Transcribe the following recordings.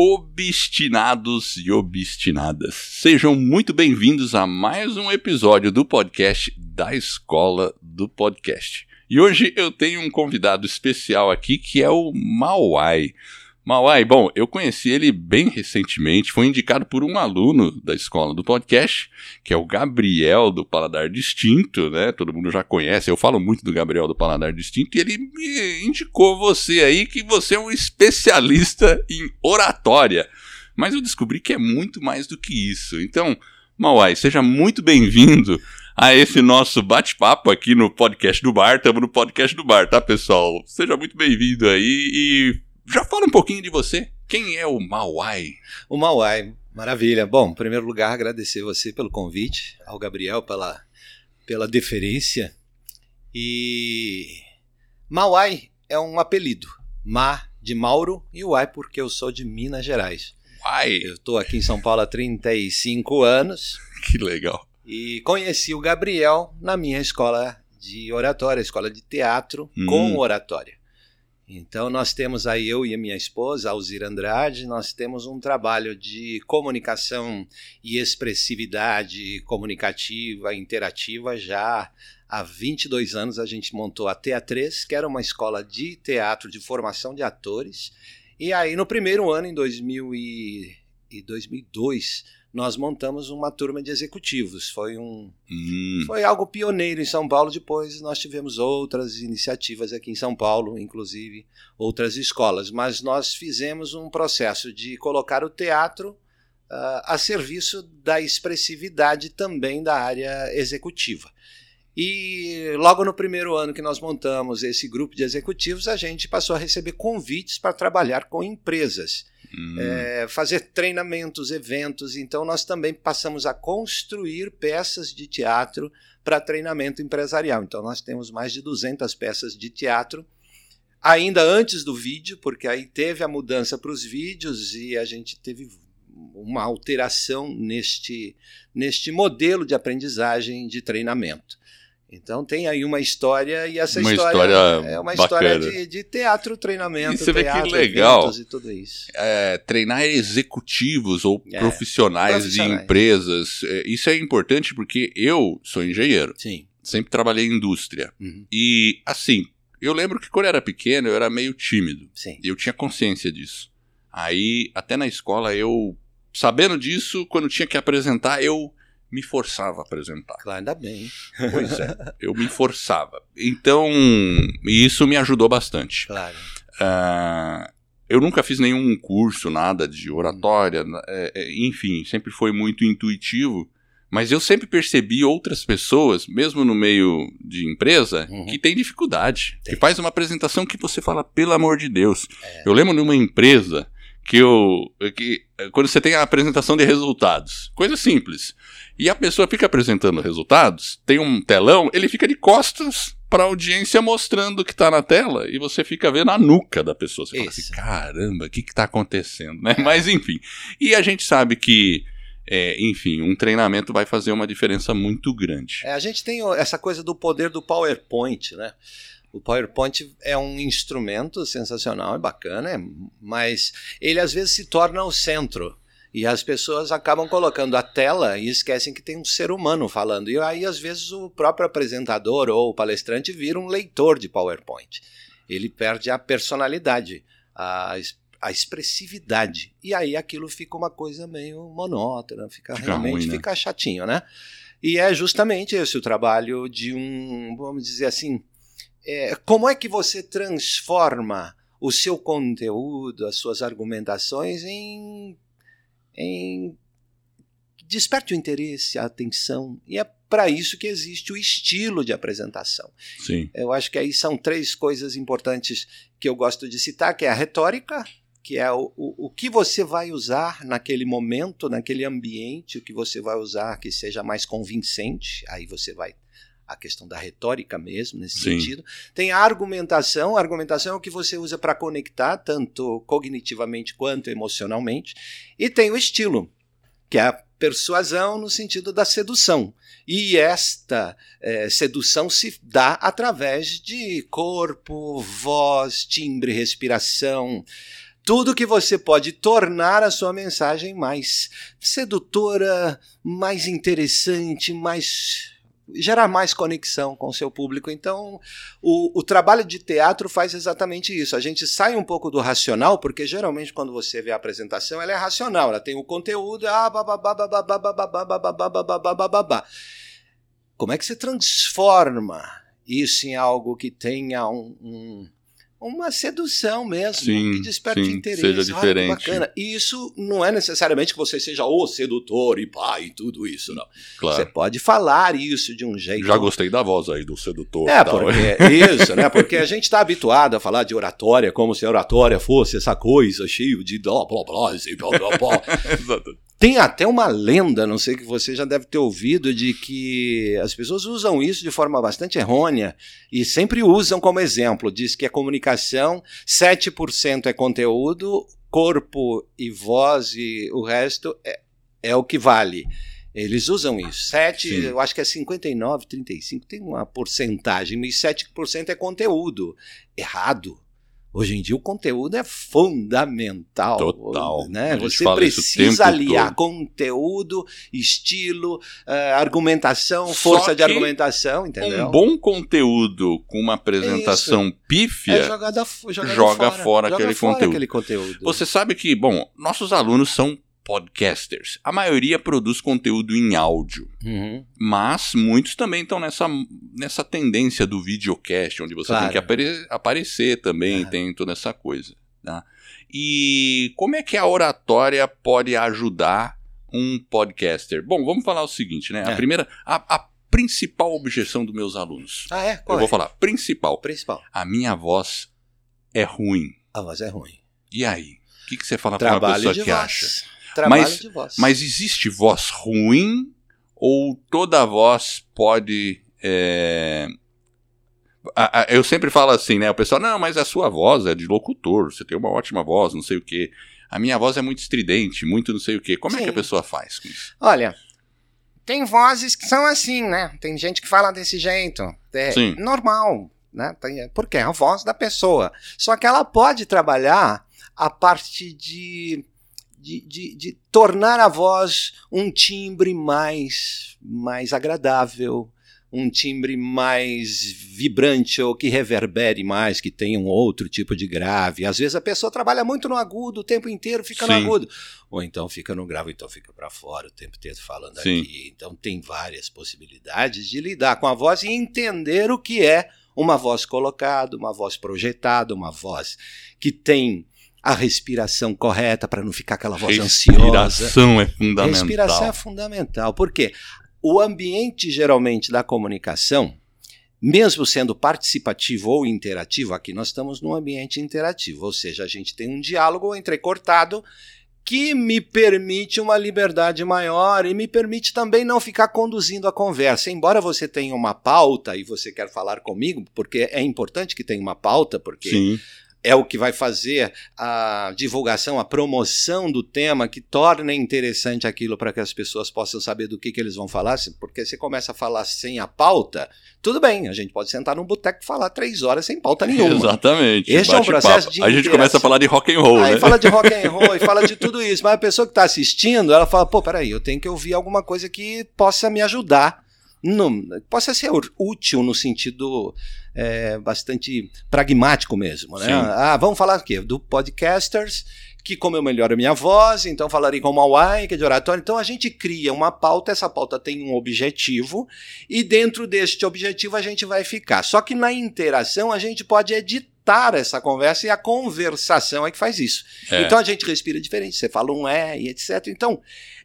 obstinados e obstinadas. Sejam muito bem-vindos a mais um episódio do podcast da Escola do Podcast. E hoje eu tenho um convidado especial aqui que é o Mauai. Mauai, bom, eu conheci ele bem recentemente, foi indicado por um aluno da escola do podcast, que é o Gabriel do Paladar Distinto, né? Todo mundo já conhece, eu falo muito do Gabriel do Paladar Distinto, e ele me indicou você aí que você é um especialista em oratória. Mas eu descobri que é muito mais do que isso. Então, Mauai, seja muito bem-vindo a esse nosso bate-papo aqui no podcast do bar. Estamos no podcast do bar, tá, pessoal? Seja muito bem-vindo aí e já fala um pouquinho de você. Quem é o Mauai? O Mauai, maravilha. Bom, em primeiro lugar, agradecer você pelo convite, ao Gabriel pela, pela deferência. E Mauai é um apelido. Ma de Mauro e Uai porque eu sou de Minas Gerais. Uai! Eu estou aqui em São Paulo há 35 anos. Que legal. E conheci o Gabriel na minha escola de oratória, escola de teatro hum. com oratória. Então nós temos aí eu e a minha esposa, Alzira Andrade, nós temos um trabalho de comunicação e expressividade comunicativa, interativa já há 22 anos a gente montou a TA3, que era uma escola de teatro de formação de atores. E aí no primeiro ano em 2000 e, e 2002 nós montamos uma turma de executivos. Foi um hum. foi algo pioneiro em São Paulo. Depois nós tivemos outras iniciativas aqui em São Paulo, inclusive outras escolas. Mas nós fizemos um processo de colocar o teatro uh, a serviço da expressividade também da área executiva. E logo no primeiro ano que nós montamos esse grupo de executivos, a gente passou a receber convites para trabalhar com empresas. Hum. É, fazer treinamentos, eventos. Então, nós também passamos a construir peças de teatro para treinamento empresarial. Então, nós temos mais de 200 peças de teatro, ainda antes do vídeo, porque aí teve a mudança para os vídeos e a gente teve uma alteração neste, neste modelo de aprendizagem de treinamento. Então tem aí uma história e essa uma história, história é uma bacana. história de, de, teatro, treinamento, e você teatro, vê que legal. e tudo isso. É, treinar executivos ou é, profissionais, profissionais, de empresas, é, isso é importante porque eu sou engenheiro. Sim. Sempre trabalhei em indústria. Uhum. E assim, eu lembro que quando eu era pequeno eu era meio tímido. Sim. E eu tinha consciência disso. Aí, até na escola, eu, sabendo disso, quando tinha que apresentar, eu me forçava a apresentar. Claro, ainda bem. Pois é, eu me forçava. Então, isso me ajudou bastante. Claro. Uh, eu nunca fiz nenhum curso, nada de oratória, é, é, enfim, sempre foi muito intuitivo. Mas eu sempre percebi outras pessoas, mesmo no meio de empresa, uhum. que tem dificuldade. Tem. Que faz uma apresentação que você fala, pelo amor de Deus. É. Eu lembro numa empresa que eu. Que, quando você tem a apresentação de resultados, coisa simples. E a pessoa fica apresentando resultados, tem um telão, ele fica de costas para a audiência mostrando o que está na tela e você fica vendo a nuca da pessoa. Você Isso. fala assim, caramba, o que está acontecendo? Né? Mas enfim. E a gente sabe que é, enfim, um treinamento vai fazer uma diferença muito grande. É, a gente tem essa coisa do poder do PowerPoint, né? O PowerPoint é um instrumento sensacional, é bacana, é, mas ele às vezes se torna o centro. E as pessoas acabam colocando a tela e esquecem que tem um ser humano falando. E aí, às vezes, o próprio apresentador ou o palestrante vira um leitor de PowerPoint. Ele perde a personalidade, a, a expressividade. E aí aquilo fica uma coisa meio monótona, fica, fica realmente ruim, né? fica chatinho, né? E é justamente esse o trabalho de um, vamos dizer assim, é, como é que você transforma o seu conteúdo, as suas argumentações em em desperte o interesse, a atenção, e é para isso que existe o estilo de apresentação. Sim. Eu acho que aí são três coisas importantes que eu gosto de citar, que é a retórica, que é o, o, o que você vai usar naquele momento, naquele ambiente, o que você vai usar que seja mais convincente, aí você vai a questão da retórica mesmo, nesse Sim. sentido. Tem a argumentação, a argumentação é o que você usa para conectar, tanto cognitivamente quanto emocionalmente. E tem o estilo, que é a persuasão no sentido da sedução. E esta é, sedução se dá através de corpo, voz, timbre, respiração tudo que você pode tornar a sua mensagem mais sedutora, mais interessante, mais gerar mais conexão com o seu público. Então, o, o, trabalho de teatro faz exatamente isso. A gente sai um pouco do racional, porque geralmente quando você vê a apresentação, ela é racional, ela tem o conteúdo, ah, como é que você transforma isso em algo que tenha um, um uma sedução mesmo, sim, que desperte sim, interesse. Seja diferente. bacana. E isso não é necessariamente que você seja o sedutor e pai e tudo isso, não. Claro. Você pode falar isso de um jeito. Já gostei da voz aí do sedutor. É, porque, isso, né? Porque a gente está habituado a falar de oratória como se a oratória fosse essa coisa cheia de blá blá blá, blá, blá, blá. Tem até uma lenda, não sei que você já deve ter ouvido, de que as pessoas usam isso de forma bastante errônea e sempre usam como exemplo. Diz que a comunicação, 7% é conteúdo, corpo e voz e o resto é, é o que vale. Eles usam isso. 7, Sim. eu acho que é 59, 35, tem uma porcentagem, e 7% é conteúdo. Errado. Hoje em dia o conteúdo é fundamental. Total. Né? Você precisa aliar todo. conteúdo, estilo, uh, argumentação, força de argumentação, entendeu? Um bom conteúdo com uma apresentação Isso. pífia é jogada, jogada joga fora, fora, joga aquele, fora conteúdo. aquele conteúdo. Você sabe que, bom, nossos alunos são podcasters. A maioria produz conteúdo em áudio, uhum. mas muitos também estão nessa, nessa tendência do videocast, onde você claro. tem que apare aparecer também, tem toda essa coisa. Tá? E como é que a oratória pode ajudar um podcaster? Bom, vamos falar o seguinte, né? É. A primeira, a, a, principal objeção dos meus alunos. Ah, é? Qual Eu é? vou falar, principal. Principal. A minha voz é ruim. A voz é ruim. E aí? O que, que você fala para uma pessoa que voz. acha? Trabalho mas, de voz. Mas existe voz ruim ou toda voz pode. É... Eu sempre falo assim, né? O pessoal, não, mas a sua voz é de locutor, você tem uma ótima voz, não sei o quê. A minha voz é muito estridente, muito não sei o quê. Como Sim. é que a pessoa faz com isso? Olha, tem vozes que são assim, né? Tem gente que fala desse jeito. É Sim. normal, né? Porque é a voz da pessoa. Só que ela pode trabalhar a parte de de, de, de, tornar a voz um timbre mais, mais agradável, um timbre mais vibrante ou que reverbere mais, que tenha um outro tipo de grave. Às vezes a pessoa trabalha muito no agudo o tempo inteiro, fica Sim. no agudo. Ou então fica no grave, então fica para fora o tempo inteiro falando Sim. aqui. Então tem várias possibilidades de lidar com a voz e entender o que é uma voz colocada, uma voz projetada, uma voz que tem a respiração correta para não ficar aquela voz respiração ansiosa. Respiração é fundamental. Respiração é fundamental. Por quê? O ambiente geralmente da comunicação, mesmo sendo participativo ou interativo, aqui nós estamos num ambiente interativo, ou seja, a gente tem um diálogo entrecortado que me permite uma liberdade maior e me permite também não ficar conduzindo a conversa. Embora você tenha uma pauta e você quer falar comigo, porque é importante que tenha uma pauta, porque Sim é o que vai fazer a divulgação, a promoção do tema, que torna interessante aquilo para que as pessoas possam saber do que, que eles vão falar. Porque você começa a falar sem a pauta, tudo bem, a gente pode sentar num boteco e falar três horas sem pauta nenhuma. Exatamente. Esse é um processo de. A gente começa a falar de rock and roll. Aí né? fala de rock and roll e fala de tudo isso. Mas a pessoa que está assistindo, ela fala: pô, peraí, eu tenho que ouvir alguma coisa que possa me ajudar não, possa ser útil no sentido é, bastante pragmático mesmo. Né? Ah, vamos falar aqui do podcasters, que como eu melhoro a minha voz, então falarei com Mauai, que é de oratório. Então a gente cria uma pauta, essa pauta tem um objetivo, e dentro deste objetivo a gente vai ficar. Só que na interação a gente pode editar essa conversa e a conversação é que faz isso. É. Então a gente respira diferente, você fala um é e etc. Então,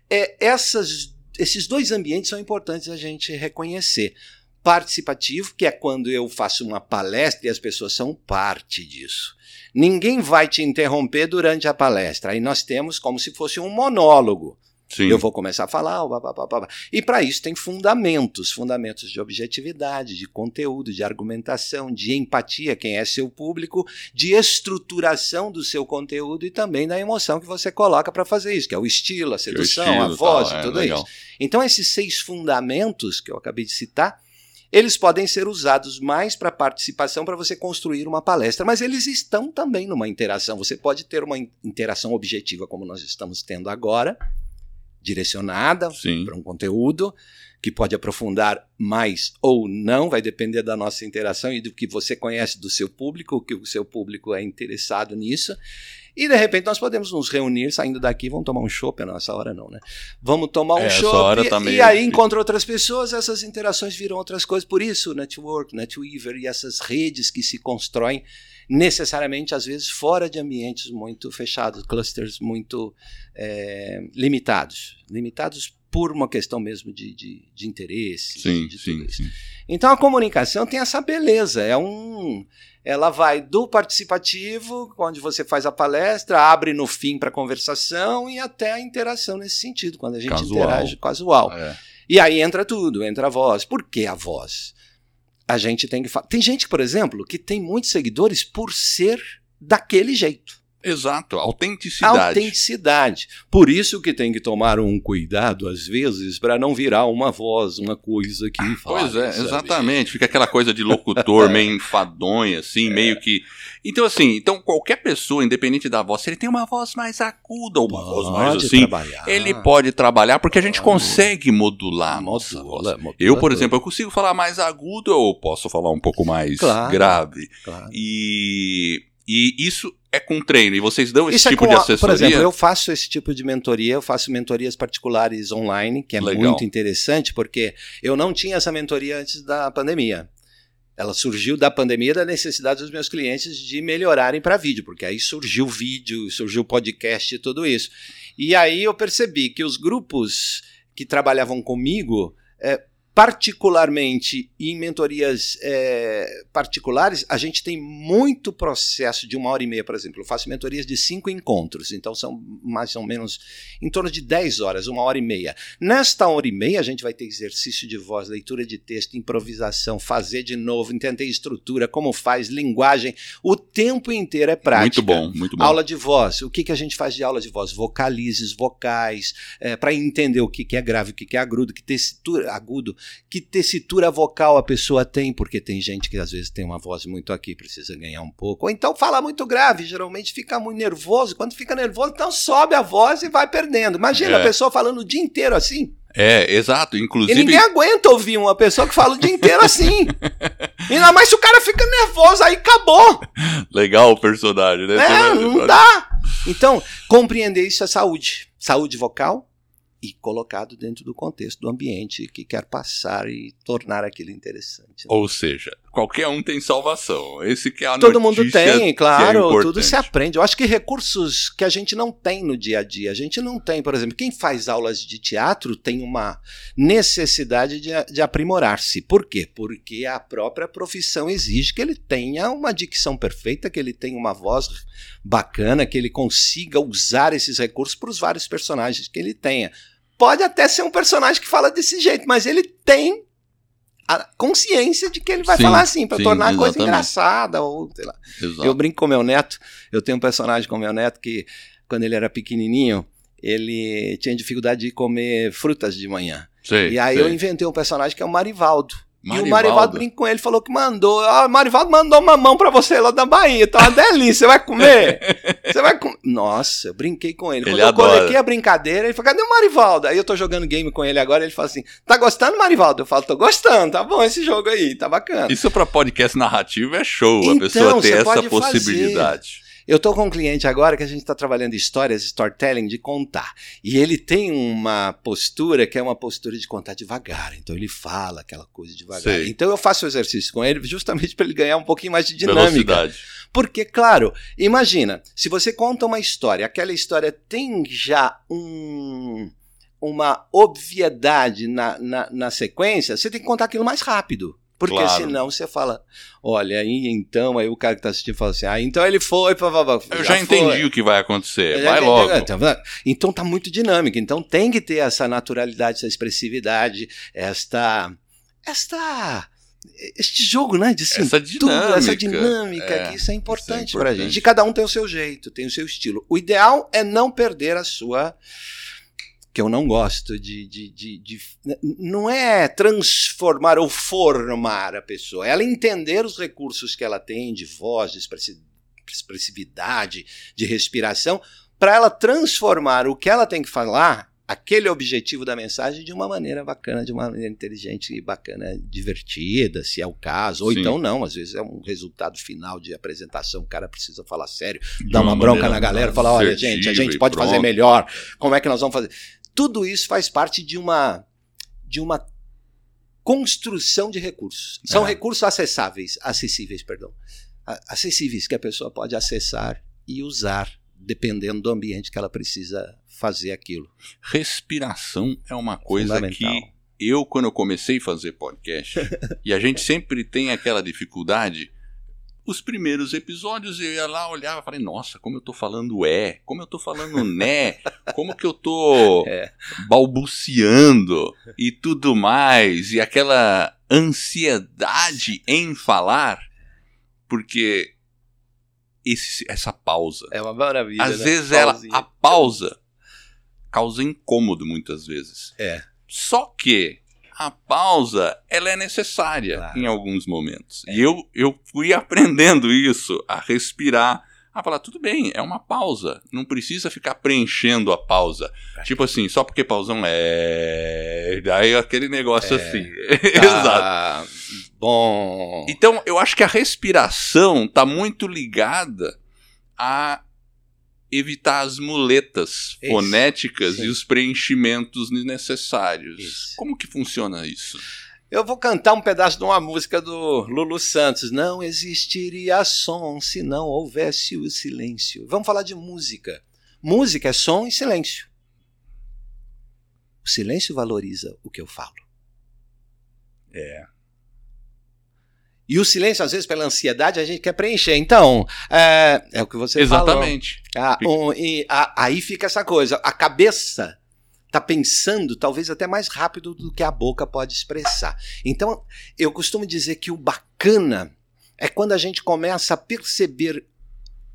é, essas esses dois ambientes são importantes a gente reconhecer. Participativo, que é quando eu faço uma palestra e as pessoas são parte disso. Ninguém vai te interromper durante a palestra. Aí nós temos como se fosse um monólogo. Sim. Eu vou começar a falar, blá, blá, blá, e para isso tem fundamentos, fundamentos de objetividade, de conteúdo, de argumentação, de empatia, quem é seu público, de estruturação do seu conteúdo e também da emoção que você coloca para fazer isso, que é o estilo, a sedução, estilo, a voz tal, e é tudo é, isso. Então esses seis fundamentos que eu acabei de citar, eles podem ser usados mais para participação, para você construir uma palestra, mas eles estão também numa interação. Você pode ter uma interação objetiva, como nós estamos tendo agora, direcionada para um conteúdo que pode aprofundar mais ou não, vai depender da nossa interação e do que você conhece do seu público, o que o seu público é interessado nisso. E de repente nós podemos nos reunir, saindo daqui, vamos tomar um chopp, não, essa hora não, né? Vamos tomar um é, chopp tá e, e aí encontra outras pessoas, essas interações viram outras coisas. Por isso, network, netweaver e essas redes que se constroem necessariamente, às vezes, fora de ambientes muito fechados, clusters muito é, limitados. Limitados por uma questão mesmo de, de, de interesse. Sim, de sim, sim. Então a comunicação tem essa beleza, é um ela vai do participativo, onde você faz a palestra, abre no fim para conversação e até a interação nesse sentido, quando a gente casual. interage casual. É. E aí entra tudo, entra a voz. Por que a voz? A gente tem que falar. Tem gente, por exemplo, que tem muitos seguidores por ser daquele jeito. Exato, autenticidade. Autenticidade. Por isso que tem que tomar um cuidado, às vezes, para não virar uma voz, uma coisa que ah, fala. Pois é, sabe? exatamente. Fica aquela coisa de locutor meio enfadonha, assim, é. meio que. Então, assim, então qualquer pessoa, independente da voz, se ele tem uma voz mais aguda ou uma pode voz mais assim, trabalhar. ele pode trabalhar, porque a gente consegue modular a nossa voz. eu, por exemplo, eu consigo falar mais agudo ou posso falar um pouco mais claro, grave. Claro. E e isso é com treino. E vocês dão esse isso é tipo é de assessoria? Por exemplo, eu faço esse tipo de mentoria, eu faço mentorias particulares online, que é Legal. muito interessante, porque eu não tinha essa mentoria antes da pandemia. Ela surgiu da pandemia da necessidade dos meus clientes de melhorarem para vídeo, porque aí surgiu vídeo, surgiu podcast e tudo isso. E aí eu percebi que os grupos que trabalhavam comigo é, particularmente em mentorias é, particulares, a gente tem muito processo de uma hora e meia, por exemplo. Eu faço mentorias de cinco encontros, então são mais ou menos em torno de dez horas, uma hora e meia. Nesta hora e meia, a gente vai ter exercício de voz, leitura de texto, improvisação, fazer de novo, entender estrutura, como faz, linguagem. O tempo inteiro é prática. Muito bom, muito bom. Aula de voz. O que, que a gente faz de aula de voz? Vocalizes, vocais, é, para entender o que, que é grave, o que, que é agudo, que textura, agudo que tessitura vocal a pessoa tem, porque tem gente que às vezes tem uma voz muito aqui, precisa ganhar um pouco. Ou então fala muito grave, geralmente fica muito nervoso. Quando fica nervoso, então sobe a voz e vai perdendo. Imagina é. a pessoa falando o dia inteiro assim. É, exato. Inclusive. E ninguém aguenta ouvir uma pessoa que fala o dia inteiro assim. Ainda mais se o cara fica nervoso, aí acabou. Legal o personagem, né? É, não dá. Então, compreender isso é saúde. Saúde vocal, e colocado dentro do contexto do ambiente que quer passar e tornar aquilo interessante. Né? Ou seja, qualquer um tem salvação. Esse que é a Todo mundo tem, é claro, é tudo se aprende. Eu acho que recursos que a gente não tem no dia a dia, a gente não tem, por exemplo, quem faz aulas de teatro tem uma necessidade de, de aprimorar-se. Por quê? Porque a própria profissão exige que ele tenha uma dicção perfeita, que ele tenha uma voz bacana, que ele consiga usar esses recursos para os vários personagens que ele tenha pode até ser um personagem que fala desse jeito, mas ele tem a consciência de que ele vai sim, falar assim, para tornar a coisa engraçada, ou sei lá. Exato. Eu brinco com meu neto, eu tenho um personagem com meu neto que, quando ele era pequenininho, ele tinha dificuldade de comer frutas de manhã. Sei, e aí sei. eu inventei um personagem que é o Marivaldo. Marivaldo. E o Marivaldo brincou com ele, falou que mandou. Ah, o Marivaldo mandou uma mão pra você lá da Bahia. Tá uma delícia. Você vai comer? Você vai comer? Nossa, eu brinquei com ele. ele Quando eu adora. coloquei a brincadeira, ele falou: cadê o Marivaldo? Aí eu tô jogando game com ele agora. Ele fala assim: tá gostando, Marivaldo? Eu falo: tô gostando, tá bom esse jogo aí, tá bacana. Isso pra podcast narrativo é show. Então, a pessoa ter essa possibilidade. Fazer. Eu estou com um cliente agora que a gente está trabalhando histórias, storytelling, de contar. E ele tem uma postura que é uma postura de contar devagar. Então ele fala aquela coisa devagar. Sei. Então eu faço o exercício com ele justamente para ele ganhar um pouquinho mais de dinâmica. Velocidade. Porque, claro, imagina, se você conta uma história, aquela história tem já um uma obviedade na, na, na, sequência, você tem que contar aquilo mais rápido. Porque claro. senão você fala, olha, aí então, aí o cara que tá assistindo fala assim, ah, então ele foi, pá, pá, pá, Eu já, já entendi foi. o que vai acontecer, vai logo. Então, então tá muito dinâmico, então tem que ter essa naturalidade, essa expressividade, esta esta este jogo, né, de assim, essa dinâmica, tudo, essa dinâmica é, que isso é importante, é importante. pra gente. E cada um tem o seu jeito, tem o seu estilo. O ideal é não perder a sua que eu não gosto de, de, de, de, Não é transformar ou formar a pessoa, é ela entender os recursos que ela tem de voz, de expressividade, de respiração, para ela transformar o que ela tem que falar aquele objetivo da mensagem de uma maneira bacana, de uma maneira inteligente e bacana, divertida, se é o caso. Ou Sim. então não, às vezes é um resultado final de apresentação, o cara precisa falar sério, de dar uma, uma bronca na galera, falar, olha, gente, a gente pode pronto. fazer melhor, como é que nós vamos fazer? Tudo isso faz parte de uma de uma construção de recursos. São é. recursos acessáveis, acessíveis, perdão. Acessíveis que a pessoa pode acessar e usar dependendo do ambiente que ela precisa fazer aquilo. Respiração é uma coisa que eu, quando eu comecei a fazer podcast, e a gente sempre tem aquela dificuldade, os primeiros episódios eu ia lá, olhava e falei, nossa, como eu tô falando é, como eu tô falando né, como que eu tô é. balbuciando e tudo mais, e aquela ansiedade em falar, porque esse, essa pausa. É uma maravilha. Às né? vezes ela, a pausa causa incômodo muitas vezes. É. Só que a pausa ela é necessária claro. em alguns momentos. É. E eu, eu fui aprendendo isso, a respirar, a falar, tudo bem, é uma pausa. Não precisa ficar preenchendo a pausa. É. Tipo assim, só porque pausão é. Daí aquele negócio é. assim. Tá. Exato. Bom. Então, eu acho que a respiração está muito ligada a evitar as muletas isso, fonéticas sim. e os preenchimentos necessários. Isso. Como que funciona isso? Eu vou cantar um pedaço de uma música do Lulu Santos. Não existiria som se não houvesse o silêncio. Vamos falar de música. Música é som e silêncio. O silêncio valoriza o que eu falo. É. E o silêncio, às vezes, pela ansiedade, a gente quer preencher. Então, é, é o que você Exatamente. falou. Ah, um, e, a, aí fica essa coisa. A cabeça está pensando talvez até mais rápido do que a boca pode expressar. Então, eu costumo dizer que o bacana é quando a gente começa a perceber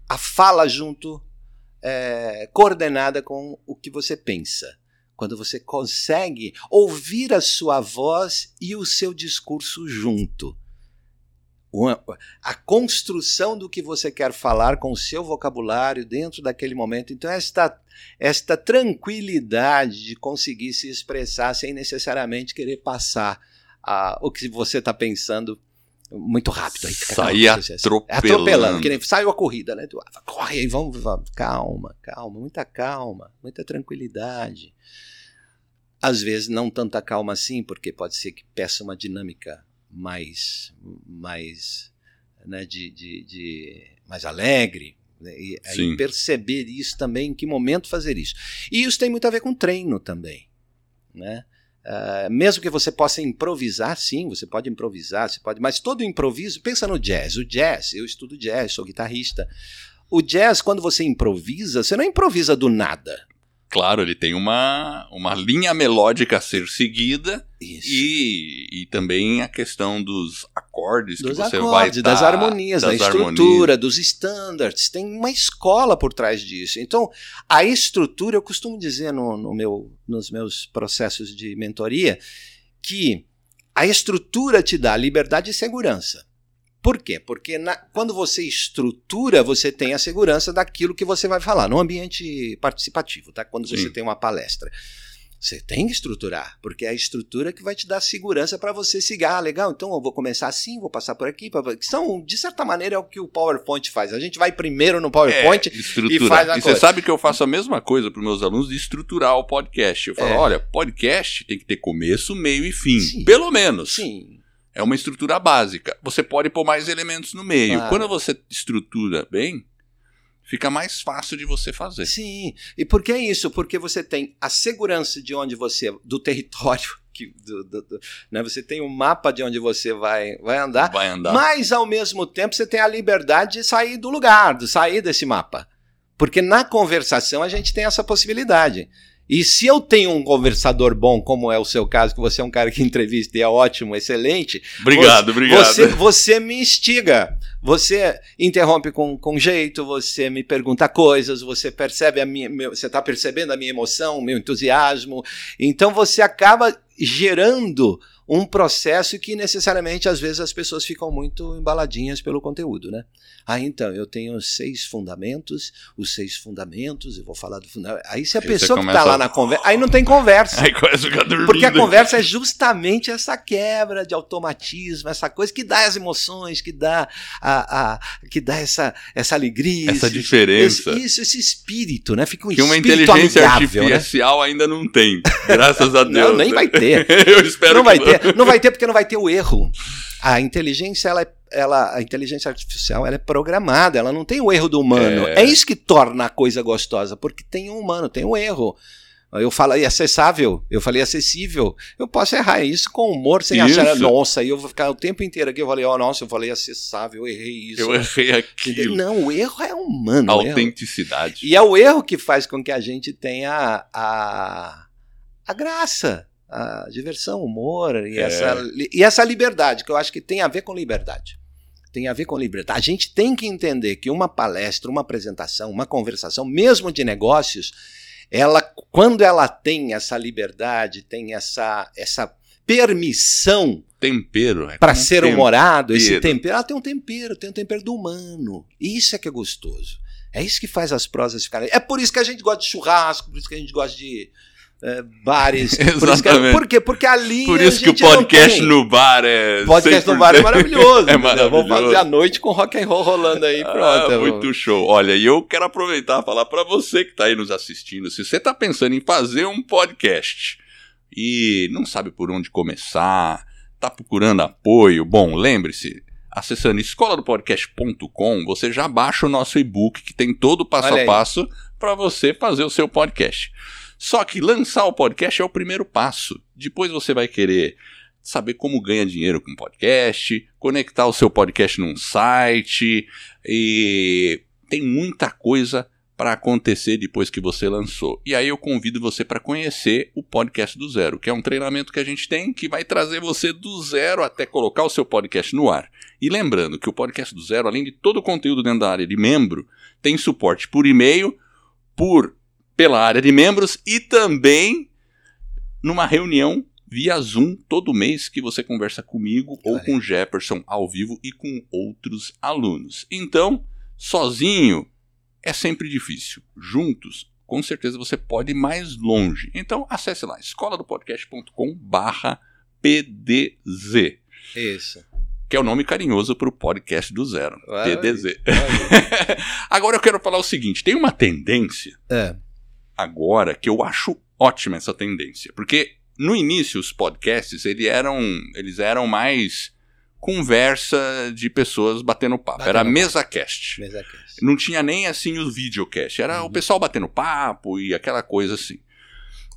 a fala junto, é, coordenada com o que você pensa. Quando você consegue ouvir a sua voz e o seu discurso junto a construção do que você quer falar com o seu vocabulário dentro daquele momento. Então, esta, esta tranquilidade de conseguir se expressar sem necessariamente querer passar a, o que você está pensando muito rápido. Aí fica Sair atropelando. Atropelando, que nem saiu a corrida, né? Corre aí, vamos, vamos, calma, calma, muita calma, muita tranquilidade. Às vezes não tanta calma assim, porque pode ser que peça uma dinâmica mais, mais, né, de, de, de mais alegre, né, e aí perceber isso também, em que momento fazer isso. E isso tem muito a ver com treino também, né? Uh, mesmo que você possa improvisar, sim, você pode improvisar, você pode, mas todo improviso, pensa no jazz. O jazz, eu estudo jazz, sou guitarrista. O jazz, quando você improvisa, você não improvisa do nada. Claro, ele tem uma, uma linha melódica a ser seguida e, e também a questão dos acordes dos que você acordes, vai das harmonias, das da estrutura, harmonias. dos standards. Tem uma escola por trás disso. Então, a estrutura, eu costumo dizer no, no meu, nos meus processos de mentoria que a estrutura te dá liberdade e segurança. Por quê? Porque na, quando você estrutura, você tem a segurança daquilo que você vai falar, no ambiente participativo, tá? Quando você Sim. tem uma palestra. Você tem que estruturar, porque é a estrutura que vai te dar segurança para você seguir. Ah, legal, então eu vou começar assim, vou passar por aqui. São, de certa maneira, é o que o PowerPoint faz. A gente vai primeiro no PowerPoint é, e faz a e coisa. você sabe que eu faço a mesma coisa para meus alunos de estruturar o podcast. Eu falo, é. olha, podcast tem que ter começo, meio e fim. Sim. Pelo menos. Sim. É uma estrutura básica. Você pode pôr mais elementos no meio. Quando você estrutura bem, fica mais fácil de você fazer. Sim. E por que isso? Porque você tem a segurança de onde você, do território, que, do, do, do, né? você tem o um mapa de onde você vai, vai andar, vai andar, mas ao mesmo tempo você tem a liberdade de sair do lugar, de sair desse mapa. Porque na conversação a gente tem essa possibilidade. E se eu tenho um conversador bom, como é o seu caso, que você é um cara que entrevista e é ótimo, excelente. Obrigado, você, obrigado. Você, você me instiga. Você interrompe com, com jeito, você me pergunta coisas, você percebe a minha. Meu, você está percebendo a minha emoção, o meu entusiasmo. Então você acaba gerando um processo que necessariamente às vezes as pessoas ficam muito embaladinhas pelo conteúdo, né? Ah, então, eu tenho seis fundamentos, os seis fundamentos, eu vou falar do fundamento. Aí se a aí pessoa que está lá na conversa, aí não tem conversa. Aí começa a ficar dormindo. Porque a conversa é justamente essa quebra de automatismo, essa coisa que dá as emoções, que dá a, a que dá essa, essa alegria, essa esse, diferença. Esse, isso, esse espírito, né? Fica um que uma inteligência amigável, né? artificial né? ainda não tem, graças a Deus. não, nem vai ter. eu espero não que vai ter. Não vai ter porque não vai ter o erro. A inteligência, ela, é, ela, a inteligência artificial, ela é programada, ela não tem o erro do humano. É. é isso que torna a coisa gostosa, porque tem um humano, tem o um erro. Eu falei acessável, eu falei acessível. Eu posso errar isso com humor, sem isso. achar, nossa, e eu vou ficar o tempo inteiro aqui. Eu falei, oh, nossa, eu falei acessável, eu errei isso. Eu errei aquilo. Não, o erro é humano. Autenticidade. E é o erro que faz com que a gente tenha a, a graça a diversão, o humor e, é. essa, e essa liberdade, que eu acho que tem a ver com liberdade. Tem a ver com liberdade. A gente tem que entender que uma palestra, uma apresentação, uma conversação, mesmo de negócios, ela, quando ela tem essa liberdade, tem essa, essa permissão tempero é para ser um humorado, esse tempero, ela tem um tempero, tem um tempero do humano. Isso é que é gostoso. É isso que faz as prosas ficarem. É por isso que a gente gosta de churrasco, por isso que a gente gosta de é, bares. Por, isso que, por quê? Porque ali. Por isso que o podcast no bar é. Podcast 100%. no bar é maravilhoso. é maravilhoso. Vamos fazer a noite com rock and roll rolando aí. Pronto. Ah, muito show. Olha, e eu quero aproveitar e falar para você que está aí nos assistindo. Se você está pensando em fazer um podcast e não sabe por onde começar, está procurando apoio, bom, lembre-se, acessando escoladopodcast.com, você já baixa o nosso e-book que tem todo o passo a passo para você fazer o seu podcast. Só que lançar o podcast é o primeiro passo. Depois você vai querer saber como ganha dinheiro com podcast, conectar o seu podcast num site e tem muita coisa para acontecer depois que você lançou. E aí eu convido você para conhecer o podcast do zero, que é um treinamento que a gente tem que vai trazer você do zero até colocar o seu podcast no ar. E lembrando que o podcast do zero, além de todo o conteúdo dentro da área de membro, tem suporte por e-mail, por pela área de membros e também numa reunião via Zoom todo mês que você conversa comigo ou com o Jefferson ao vivo e com outros alunos. Então, sozinho é sempre difícil. Juntos, com certeza você pode ir mais longe. Então, acesse lá escoladopodcast.com/pdz. Isso. Que é o nome carinhoso para o podcast do zero. PDZ. Agora eu quero falar o seguinte: tem uma tendência é agora que eu acho ótima essa tendência. Porque no início os podcasts eles eram, eles eram mais conversa de pessoas batendo papo. Batendo era mesa cast. mesa cast. Não tinha nem assim o videocast. Era uhum. o pessoal batendo papo e aquela coisa assim.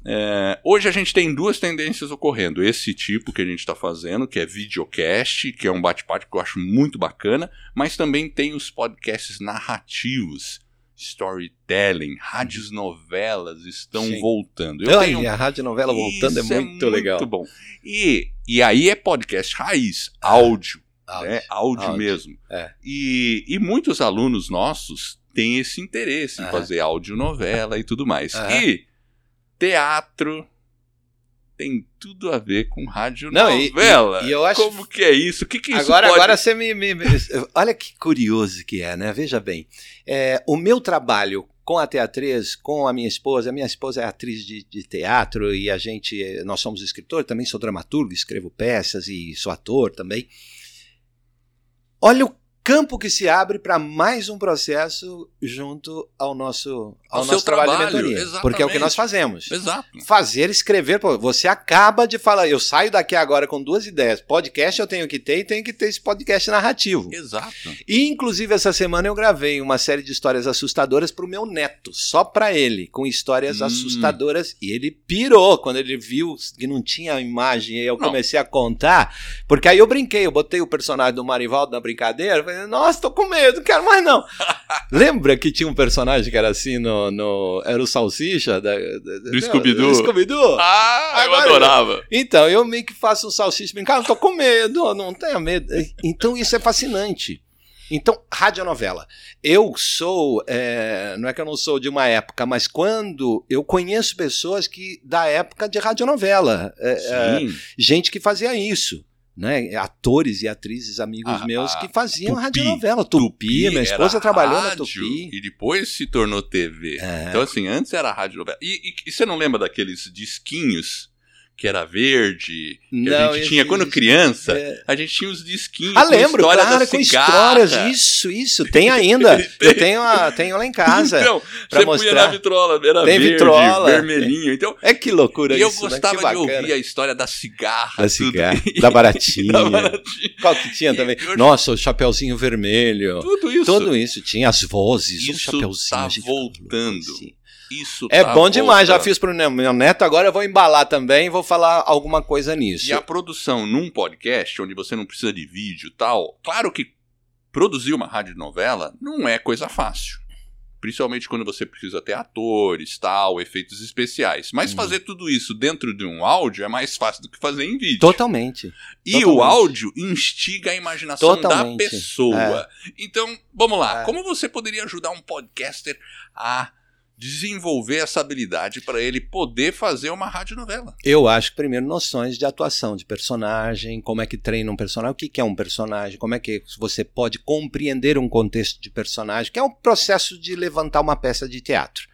É, hoje a gente tem duas tendências ocorrendo. Esse tipo que a gente está fazendo, que é videocast, que é um bate-papo que eu acho muito bacana, mas também tem os podcasts narrativos, storytelling, rádios novelas estão Sim. voltando. Eu tenho... A rádio novela voltando é muito, é muito legal. Muito bom. E, e aí é podcast raiz, áudio, áudio, né? áudio, áudio. mesmo. É. E, e muitos alunos nossos têm esse interesse em fazer áudio novela e tudo mais. E teatro, tem tudo a ver com rádio Não, novela. E, e, eu acho... Como que é isso? O que, que isso agora, pode... Agora você me, me, Olha que curioso que é, né? Veja bem. É, o meu trabalho com a Teatrez, com a minha esposa, a minha esposa é atriz de, de teatro e a gente, nós somos escritores, também sou dramaturgo, escrevo peças e sou ator também. Olha o campo que se abre para mais um processo junto ao nosso, ao, ao nosso trabalho, trabalho, de mentoria. Exatamente. Porque é o que nós fazemos. Exato. Fazer, escrever. Pô, você acaba de falar, eu saio daqui agora com duas ideias. Podcast eu tenho que ter e tenho que ter esse podcast narrativo. Exato. E, inclusive, essa semana eu gravei uma série de histórias assustadoras para o meu neto, só para ele, com histórias hum. assustadoras. E ele pirou quando ele viu que não tinha imagem. E eu não. comecei a contar. Porque aí eu brinquei, eu botei o personagem do Marivaldo na brincadeira falei, nossa, tô com medo, não quero mais não. Lembra que tinha um personagem que era assim no. No era o Salsicha da, da, do Scooby-Doo? Scooby ah, Agora, eu adorava. Então, eu meio que faço um salsicha brincar, não tô com medo, não tenha medo. Então, isso é fascinante. Então, radionovela. Eu sou, é, não é que eu não sou de uma época, mas quando eu conheço pessoas que da época de radionovela, é, é, gente que fazia isso. Né, atores e atrizes, amigos ah, meus, que faziam tupi, radionovela. Tupi, tupi minha esposa trabalhou rádio, na Tupi. E depois se tornou TV. É. Então, assim, antes era radionovela. E, e, e você não lembra daqueles disquinhos que era verde. Não, a gente tinha, quando criança, é... a gente tinha os disquinhos. Ah, lembro, com claro, com histórias. Isso, isso. Tem ainda. eu tenho, a, tenho lá em casa. Então, pra você mostrar. punha na vitrola, era tem verde, vitrola. vermelhinho. Então, é que loucura e isso. E eu gostava né? de ouvir a história da cigarra. Da cigarra, da baratinha. da baratinha. Qual que tinha também? Eu... Nossa, o Chapeuzinho Vermelho. Tudo isso. Tudo isso. Tinha as vozes, isso o Chapeuzinho. Tá voltando. Assim. Isso é tá bom demais, já fiz pro meu neto, agora eu vou embalar também e vou falar alguma coisa nisso. E a produção num podcast, onde você não precisa de vídeo e tal, claro que produzir uma radionovela não é coisa fácil. Principalmente quando você precisa ter atores, tal, efeitos especiais. Mas hum. fazer tudo isso dentro de um áudio é mais fácil do que fazer em vídeo. Totalmente. E Totalmente. o áudio instiga a imaginação Totalmente. da pessoa. É. Então, vamos lá. É. Como você poderia ajudar um podcaster a desenvolver essa habilidade para ele poder fazer uma radionovela? Eu acho que primeiro noções de atuação de personagem, como é que treina um personagem, o que é um personagem, como é que você pode compreender um contexto de personagem, que é um processo de levantar uma peça de teatro.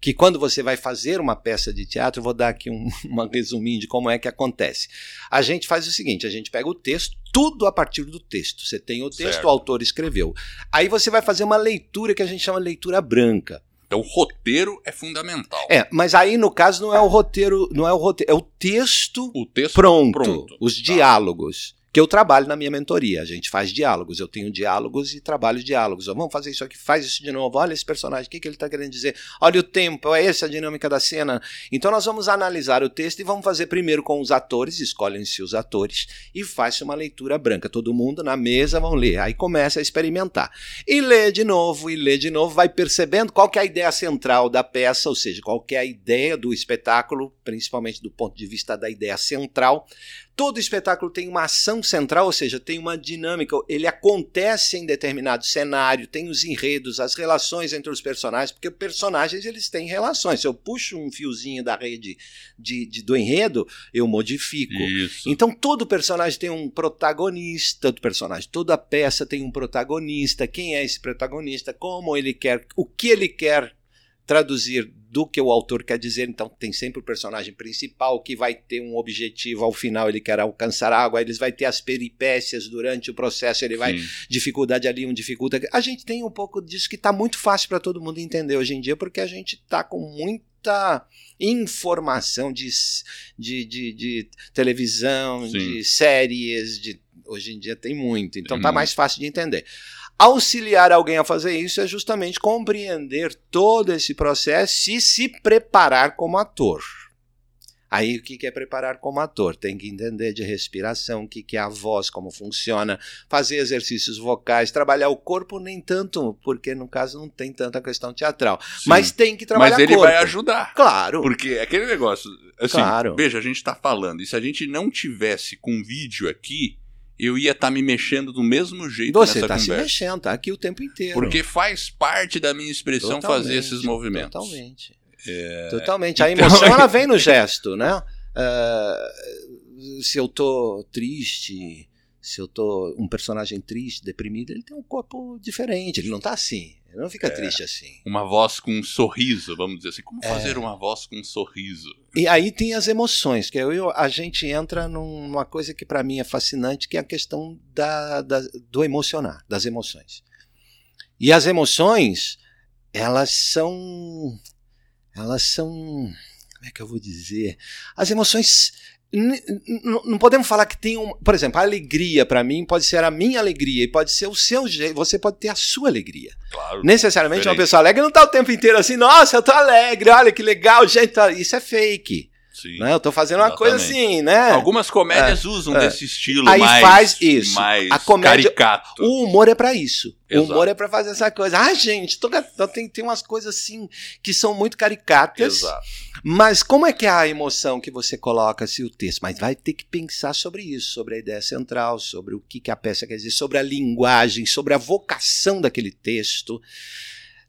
Que quando você vai fazer uma peça de teatro, vou dar aqui um, um resuminho de como é que acontece. A gente faz o seguinte: a gente pega o texto, tudo a partir do texto. Você tem o texto, certo. o autor escreveu. Aí você vai fazer uma leitura que a gente chama de leitura branca. Então o roteiro é fundamental. É, mas aí no caso não é o roteiro, não é o roteiro, é o texto, o texto pronto, pronto. os tá. diálogos que eu trabalho na minha mentoria. A gente faz diálogos, eu tenho diálogos e trabalho diálogos. Vamos fazer isso aqui, faz isso de novo. Olha esse personagem, o que, que ele está querendo dizer? Olha o tempo, é essa a dinâmica da cena. Então nós vamos analisar o texto e vamos fazer primeiro com os atores, escolhem-se os atores e faz uma leitura branca. Todo mundo na mesa vão ler. Aí começa a experimentar. E lê de novo, e lê de novo, vai percebendo qual que é a ideia central da peça, ou seja, qual que é a ideia do espetáculo, principalmente do ponto de vista da ideia central Todo espetáculo tem uma ação central, ou seja, tem uma dinâmica, ele acontece em determinado cenário, tem os enredos, as relações entre os personagens, porque personagens eles têm relações. Se eu puxo um fiozinho da rede de, de do enredo, eu modifico. Isso. Então todo personagem tem um protagonista, todo personagem, toda peça tem um protagonista. Quem é esse protagonista? Como ele quer, o que ele quer traduzir do que o autor quer dizer. Então, tem sempre o personagem principal que vai ter um objetivo ao final, ele quer alcançar água, eles vai ter as peripécias durante o processo, ele vai Sim. dificuldade ali, um dificuldade. A gente tem um pouco disso que está muito fácil para todo mundo entender hoje em dia, porque a gente está com muita informação de, de, de, de televisão, Sim. de séries, de hoje em dia tem muito, então está mais fácil de entender. Auxiliar alguém a fazer isso é justamente compreender todo esse processo e se preparar como ator. Aí o que é preparar como ator? Tem que entender de respiração, o que é a voz, como funciona, fazer exercícios vocais, trabalhar o corpo, nem tanto, porque no caso não tem tanta questão teatral. Sim. Mas tem que trabalhar Mas ele corpo. vai ajudar. Claro. Porque é aquele negócio, assim, claro. veja, a gente está falando, e se a gente não tivesse com vídeo aqui, eu ia estar tá me mexendo do mesmo jeito Você nessa tá conversa. Você está se mexendo, tá aqui o tempo inteiro. Porque faz parte da minha expressão totalmente, fazer esses movimentos. Totalmente. É... Totalmente. A então, emoção ela vem no gesto, né? Uh, se eu tô triste, se eu tô um personagem triste, deprimido, ele tem um corpo diferente, ele não tá assim. Ele não fica é, triste assim. Uma voz com um sorriso, vamos dizer assim. Como é. fazer uma voz com um sorriso? E aí tem as emoções, que eu, a gente entra numa coisa que para mim é fascinante, que é a questão da, da, do emocionar, das emoções. E as emoções, elas são. Elas são. Como é que eu vou dizer? As emoções não podemos falar que tem um, por exemplo, a alegria para mim pode ser a minha alegria e pode ser o seu jeito, você pode ter a sua alegria. Claro. Necessariamente diferente. uma pessoa alegre não está o tempo inteiro assim, nossa, eu tô alegre, olha que legal, gente, tá... isso é fake. Sim, né? Eu tô fazendo uma coisa assim, né? Algumas comédias é, usam é. desse estilo Aí mais, faz isso. mais a comédia, caricato. O humor é para isso. Exato. O humor é para fazer essa coisa. Ah, gente, tô, tem, tem umas coisas assim que são muito caricatas. Exato. Mas como é que é a emoção que você coloca se o texto? Mas vai ter que pensar sobre isso, sobre a ideia central, sobre o que, que a peça quer dizer, sobre a linguagem, sobre a vocação daquele texto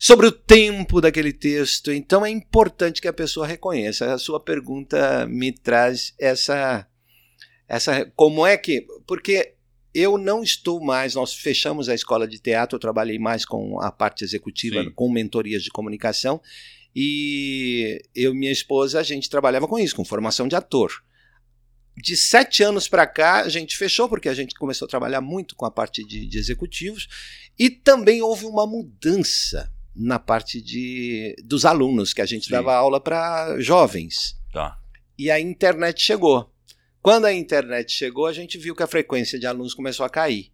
sobre o tempo daquele texto. Então é importante que a pessoa reconheça. A sua pergunta me traz essa essa como é que porque eu não estou mais, nós fechamos a escola de teatro, eu trabalhei mais com a parte executiva, Sim. com mentorias de comunicação, e eu e minha esposa, a gente trabalhava com isso, com formação de ator. De sete anos para cá, a gente fechou, porque a gente começou a trabalhar muito com a parte de, de executivos, e também houve uma mudança na parte de, dos alunos, que a gente Sim. dava aula para jovens. Tá. E a internet chegou. Quando a internet chegou, a gente viu que a frequência de alunos começou a cair.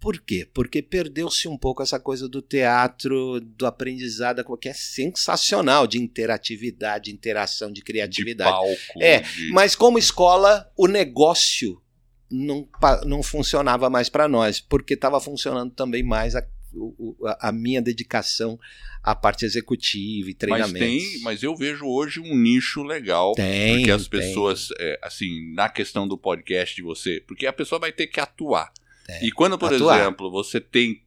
Por quê? Porque perdeu-se um pouco essa coisa do teatro, do aprendizado, que é sensacional, de interatividade, de interação, de criatividade. De palco, é, de... mas como escola, o negócio não, não funcionava mais para nós, porque estava funcionando também mais a a minha dedicação à parte executiva e treinamento. Mas tem, mas eu vejo hoje um nicho legal. Tem. Porque as pessoas, é, assim, na questão do podcast de você, porque a pessoa vai ter que atuar. É, e quando, por atuar. exemplo, você tem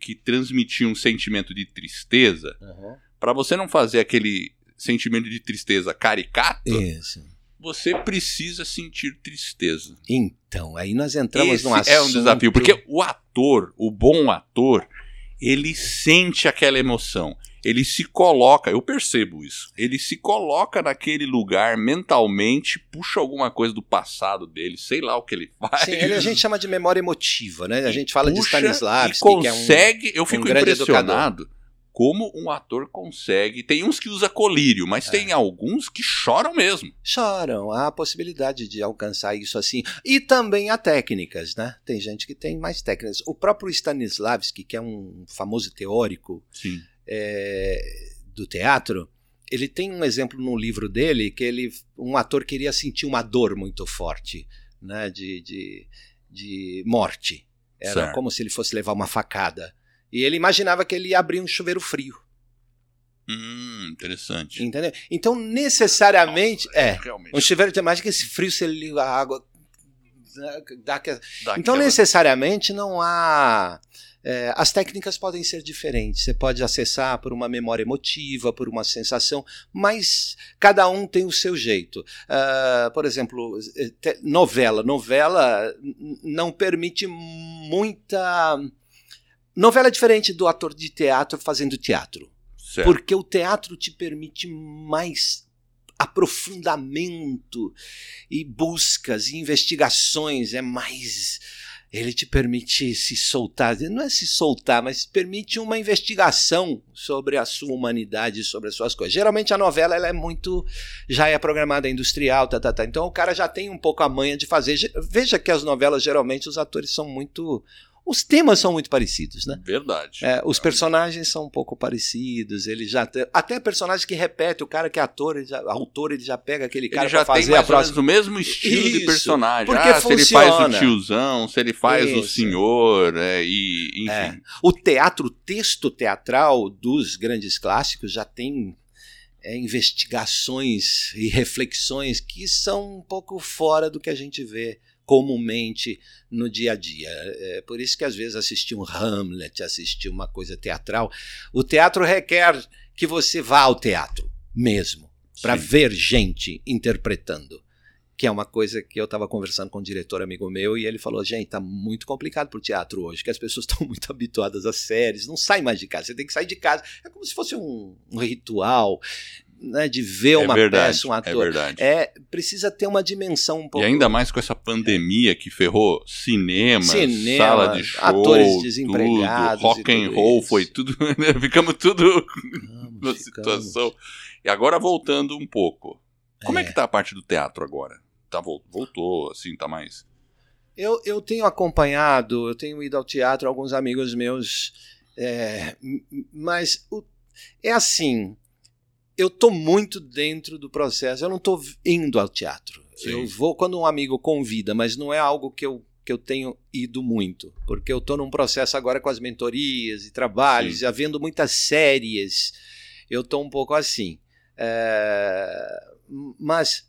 que transmitir um sentimento de tristeza, uhum. para você não fazer aquele sentimento de tristeza caricato, Isso. você precisa sentir tristeza. Então, aí nós entramos Esse num assunto... é um desafio, porque o ator, o bom ator, ele sente aquela emoção. Ele se coloca, eu percebo isso. Ele se coloca naquele lugar mentalmente, puxa alguma coisa do passado dele, sei lá o que ele faz. Sim, ele a gente chama de memória emotiva, né? A gente fala de Stanislavski, consegue, que é um, eu fico um impressionado. Educador como um ator consegue. Tem uns que usa colírio, mas é. tem alguns que choram mesmo. Choram. Há a possibilidade de alcançar isso assim. E também há técnicas, né? Tem gente que tem mais técnicas. O próprio Stanislavski, que é um famoso teórico é, do teatro, ele tem um exemplo no livro dele que ele, um ator queria sentir uma dor muito forte, né? De, de, de morte. Era certo. como se ele fosse levar uma facada. E ele imaginava que ele ia abrir um chuveiro frio. Hum, interessante. Entendeu? Então, necessariamente. Nossa, é, realmente. um chuveiro de mágica, esse frio, se ele liga a água. Dá, dá, dá então, necessariamente não há. É, as técnicas podem ser diferentes. Você pode acessar por uma memória emotiva, por uma sensação, mas cada um tem o seu jeito. Uh, por exemplo, te, novela. Novela não permite muita Novela é diferente do ator de teatro fazendo teatro. Certo. Porque o teatro te permite mais aprofundamento e buscas e investigações, é mais ele te permite se soltar, não é se soltar, mas permite uma investigação sobre a sua humanidade, sobre as suas coisas. Geralmente a novela ela é muito, já é programada industrial, tá, tá, tá. Então o cara já tem um pouco a manha de fazer. Veja que as novelas geralmente os atores são muito os temas são muito parecidos, né? Verdade. É, os personagens são um pouco parecidos. Ele já até personagem que repete, o cara que é ator, ele já, autor, ele já pega aquele cara para fazer a próxima. o mesmo estilo Isso, de personagem. Porque ah, funciona. se ele faz o tiozão, se ele faz Isso. o senhor, é, e enfim. É. O teatro, o texto teatral dos grandes clássicos já tem é, investigações e reflexões que são um pouco fora do que a gente vê comumente no dia a dia. É por isso que às vezes assistir um Hamlet, assistir uma coisa teatral, o teatro requer que você vá ao teatro mesmo, para ver gente interpretando. Que é uma coisa que eu estava conversando com um diretor amigo meu e ele falou: gente, tá muito complicado pro teatro hoje, que as pessoas estão muito habituadas às séries, não sai mais de casa, você tem que sair de casa. É como se fosse um, um ritual né, de ver é uma verdade, peça, um é ator. É verdade. É, precisa ter uma dimensão um pouco. E ainda mais com essa pandemia que ferrou cinema, cinema sala de show, atores desempregados, tudo, rock and roll, isso. foi tudo, né? ficamos tudo na situação. E agora voltando um pouco. Como é, é que tá a parte do teatro agora? Tá, voltou, assim, tá mais. Eu, eu tenho acompanhado, eu tenho ido ao teatro, alguns amigos meus, é, mas o, é assim, eu tô muito dentro do processo. Eu não tô indo ao teatro. Sim. Eu vou quando um amigo convida, mas não é algo que eu que eu tenho ido muito, porque eu estou num processo agora com as mentorias e trabalhos, Sim. havendo muitas séries, eu estou um pouco assim. É... Mas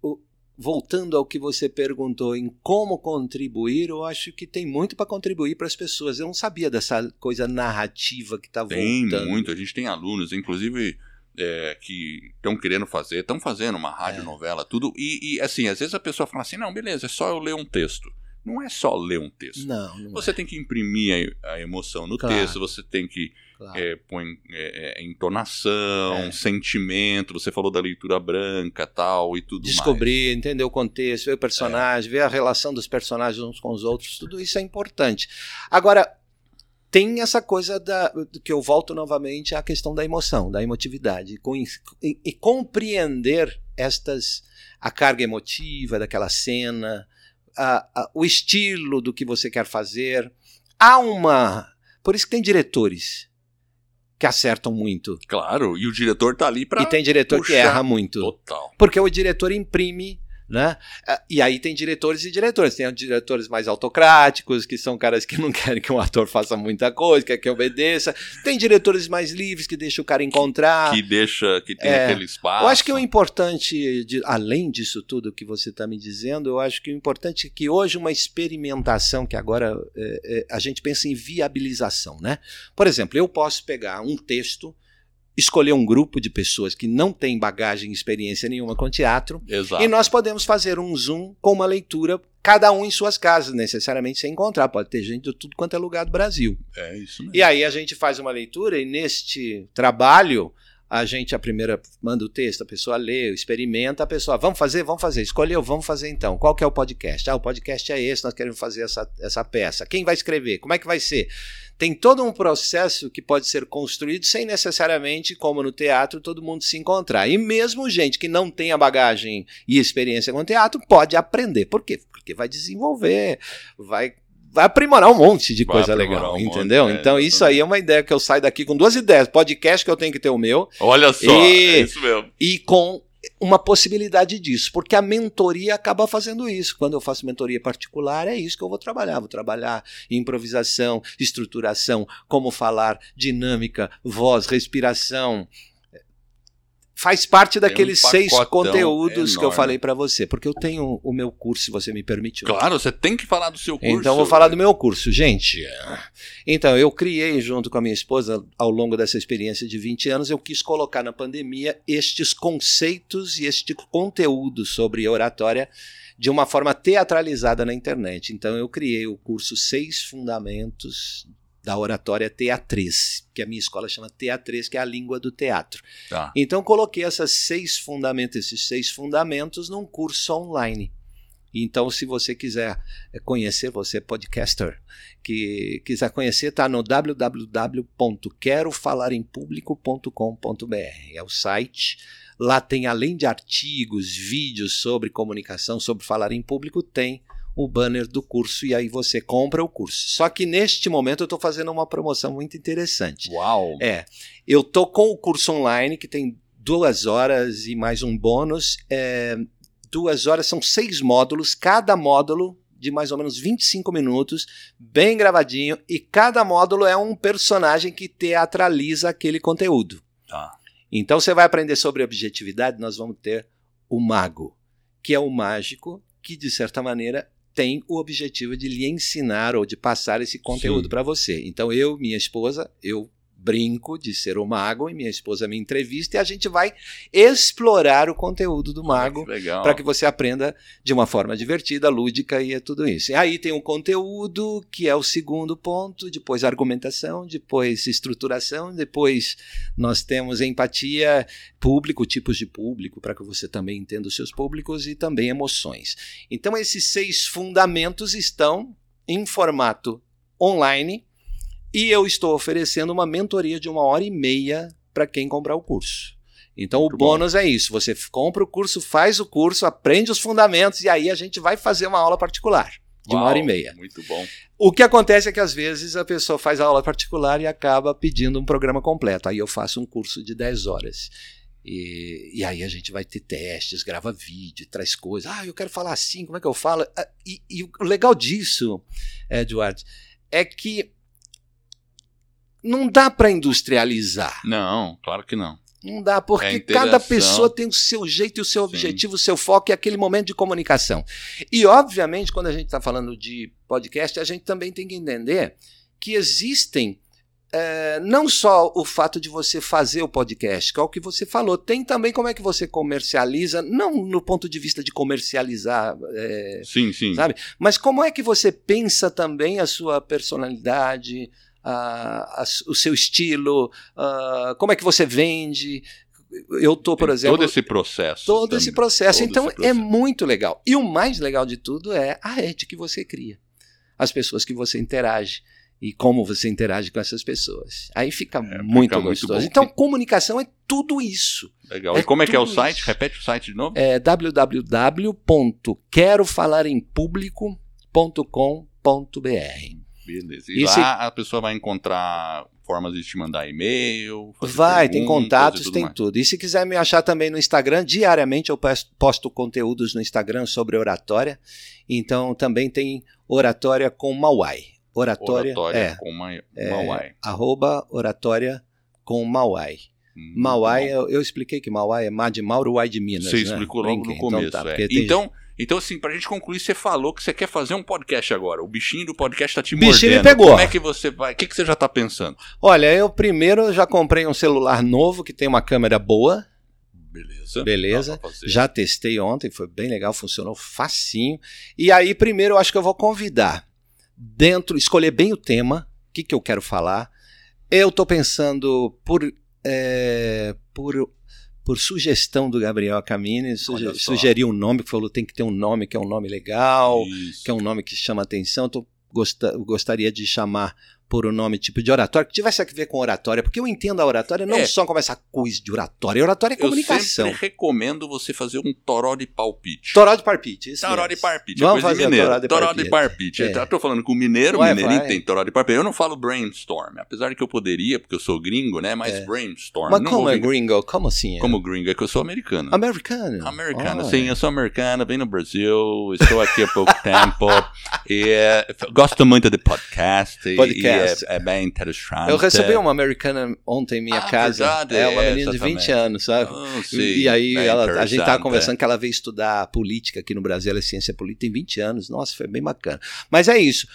o... voltando ao que você perguntou em como contribuir, eu acho que tem muito para contribuir para as pessoas. Eu não sabia dessa coisa narrativa que está voltando. Tem muito. A gente tem alunos, inclusive é, que estão querendo fazer, estão fazendo uma rádio é. novela, tudo. E, e, assim, às vezes a pessoa fala assim: não, beleza, é só eu ler um texto não é só ler um texto. Não, não você é. tem que imprimir a, a emoção no claro. texto, você tem que claro. é, pôr é, é, entonação, é. sentimento. Você falou da leitura branca tal e tudo Descobrir, mais. entender o contexto, ver o personagem, ver a relação dos personagens uns com os outros, tudo isso é importante. Agora, tem essa coisa da, que eu volto novamente à questão da emoção, da emotividade, e, e compreender estas a carga emotiva daquela cena, a, a, o estilo do que você quer fazer. Há uma. Por isso que tem diretores que acertam muito. Claro, e o diretor tá ali para. E tem diretor puxar. que erra muito. Total. Porque o diretor imprime né? Ah, e aí tem diretores e diretores. Tem diretores mais autocráticos, que são caras que não querem que um ator faça muita coisa, quer que obedeça. Tem diretores mais livres que deixam o cara encontrar. Que, que deixa, que tem é, aquele espaço. Eu acho que o importante, de, além disso tudo que você está me dizendo, eu acho que o importante é que hoje uma experimentação, que agora é, é, a gente pensa em viabilização, né? Por exemplo, eu posso pegar um texto escolher um grupo de pessoas que não tem bagagem e experiência nenhuma com teatro. Exato. E nós podemos fazer um Zoom com uma leitura, cada um em suas casas, necessariamente sem encontrar. Pode ter gente de tudo quanto é lugar do Brasil. É isso mesmo. E aí a gente faz uma leitura e neste trabalho a gente a primeira manda o texto, a pessoa lê, experimenta, a pessoa, vamos fazer, vamos fazer, escolheu, vamos fazer então. Qual que é o podcast? Ah, o podcast é esse, nós queremos fazer essa, essa peça. Quem vai escrever? Como é que vai ser? Tem todo um processo que pode ser construído sem necessariamente, como no teatro, todo mundo se encontrar. E mesmo gente que não tem a bagagem e experiência com teatro pode aprender. Por quê? Porque vai desenvolver, vai vai aprimorar um monte de vai coisa legal, um entendeu? Monte, é, então, isso aí é uma ideia que eu saio daqui com duas ideias. Podcast que eu tenho que ter o meu. Olha só, e, é isso mesmo. E com uma possibilidade disso, porque a mentoria acaba fazendo isso. Quando eu faço mentoria particular, é isso que eu vou trabalhar. Vou trabalhar improvisação, estruturação, como falar, dinâmica, voz, respiração, faz parte daqueles um seis conteúdos enorme. que eu falei para você, porque eu tenho o meu curso, se você me permite. Claro, você tem que falar do seu curso. Então, vou falar do meu curso, gente. Então, eu criei junto com a minha esposa, ao longo dessa experiência de 20 anos, eu quis colocar na pandemia estes conceitos e este conteúdo sobre oratória de uma forma teatralizada na internet. Então, eu criei o curso Seis Fundamentos da oratória teatriz, que a minha escola chama teatriz, que é a língua do teatro. Tá. Então coloquei essas seis fundamentos, esses seis fundamentos num curso online. Então, se você quiser conhecer, você é podcaster, que quiser conhecer, está no www.querofalarimpublico.com.br. É o site. Lá tem, além de artigos, vídeos sobre comunicação, sobre falar em público, tem o banner do curso e aí você compra o curso. Só que neste momento eu estou fazendo uma promoção muito interessante. Uau! É, eu estou com o curso online que tem duas horas e mais um bônus. É, duas horas são seis módulos, cada módulo de mais ou menos 25 minutos, bem gravadinho, e cada módulo é um personagem que teatraliza aquele conteúdo. Tá. Então você vai aprender sobre objetividade, nós vamos ter o mago, que é o mágico que, de certa maneira, tem o objetivo de lhe ensinar ou de passar esse conteúdo para você. Então eu, minha esposa, eu brinco de ser o mago e minha esposa me entrevista e a gente vai explorar o conteúdo do mago para que você aprenda de uma forma divertida, lúdica e é tudo isso. E aí tem o conteúdo, que é o segundo ponto, depois argumentação, depois estruturação, depois nós temos empatia, público, tipos de público, para que você também entenda os seus públicos e também emoções. Então esses seis fundamentos estão em formato online e eu estou oferecendo uma mentoria de uma hora e meia para quem comprar o curso. Então Muito o bônus bom. é isso: você compra o curso, faz o curso, aprende os fundamentos e aí a gente vai fazer uma aula particular de Uau, uma hora e meia. Muito bom. O que acontece é que às vezes a pessoa faz a aula particular e acaba pedindo um programa completo. Aí eu faço um curso de 10 horas. E, e, aí a gente vai ter testes, grava vídeo, traz coisas. Ah, eu quero falar assim, como é que eu falo? Ah, e, e o legal disso, Edward, é que não dá para industrializar. Não, claro que não. Não dá, porque é cada pessoa tem o seu jeito e o seu objetivo, Sim. o seu foco e aquele momento de comunicação. E, obviamente, quando a gente está falando de podcast, a gente também tem que entender que existem é, não só o fato de você fazer o podcast, que é o que você falou, tem também como é que você comercializa, não no ponto de vista de comercializar, é, sim, sim. sabe? Mas como é que você pensa também a sua personalidade, a, a, o seu estilo, a, como é que você vende, eu tô, por tem exemplo. Todo esse processo. Todo também. esse processo. Todo então esse é processo. é muito legal. E o mais legal de tudo é a rede que você cria. As pessoas que você interage e como você interage com essas pessoas. Aí fica é, muito fica gostoso. Muito então, comunicação é tudo isso. Legal. É e como é que é o site? Isso. Repete o site de novo. É www.querofalarempublico.com.br. Beleza. E, e lá a pessoa vai encontrar formas de te mandar e-mail. Vai, tem contatos, tem mais. tudo. E se quiser me achar também no Instagram, diariamente eu posto conteúdos no Instagram sobre oratória. Então também tem oratória com Mauai. Oratória, oratória é, com ma é, Mauai. Arroba oratória com Mauai. Hum, Mauai, eu, eu, expliquei que Mauai é Má de Mauro, Uai de Minas. Você né? explicou logo no então começo. Então, tá, é. então, então, assim, pra gente concluir, você falou que você quer fazer um podcast agora. O bichinho do podcast tá te mordendo. Bichinho pegou. Como é que você vai? O que, que você já tá pensando? Olha, eu primeiro já comprei um celular novo que tem uma câmera boa. Beleza. Beleza. Já testei ontem, foi bem legal, funcionou facinho. E aí, primeiro, eu acho que eu vou convidar dentro, escolher bem o tema, o que, que eu quero falar. Eu estou pensando por, é, por, por sugestão do Gabriel Camini, suge, sugeriu um nome, que falou tem que ter um nome que é um nome legal, Isso. que é um nome que chama atenção. Gosta, gostaria de chamar por um nome tipo de oratória, que tivesse a ver com oratória, porque eu entendo a oratória não é. só como essa coisa de oratória, oratória é comunicação. Eu sempre recomendo você fazer um toró de palpite. Toró de palpite, isso Toró de palpite, Vamos fazer mineiro. toró de toró palpite. De palpite. É. Eu tô falando com o mineiro, o mineirinho tem toró de palpite. Eu não falo brainstorm, apesar de que eu poderia, porque eu sou gringo, né, mas é. brainstorm. Mas como é gringo? Como assim? É? Como gringo? É que eu sou americano. Americano? Americano, oh, sim, eu sou americano, venho no Brasil, estou aqui há pouco tempo, e é, gosto muito de podcast, podcast. e é, é bem interessante. Eu recebi uma americana ontem em minha ah, casa. Verdade, é uma é, menina de 20 anos, sabe? Oh, sim, e aí ela, a gente estava conversando é. que ela veio estudar política aqui no Brasil, ela é ciência política, tem 20 anos. Nossa, foi bem bacana. Mas é isso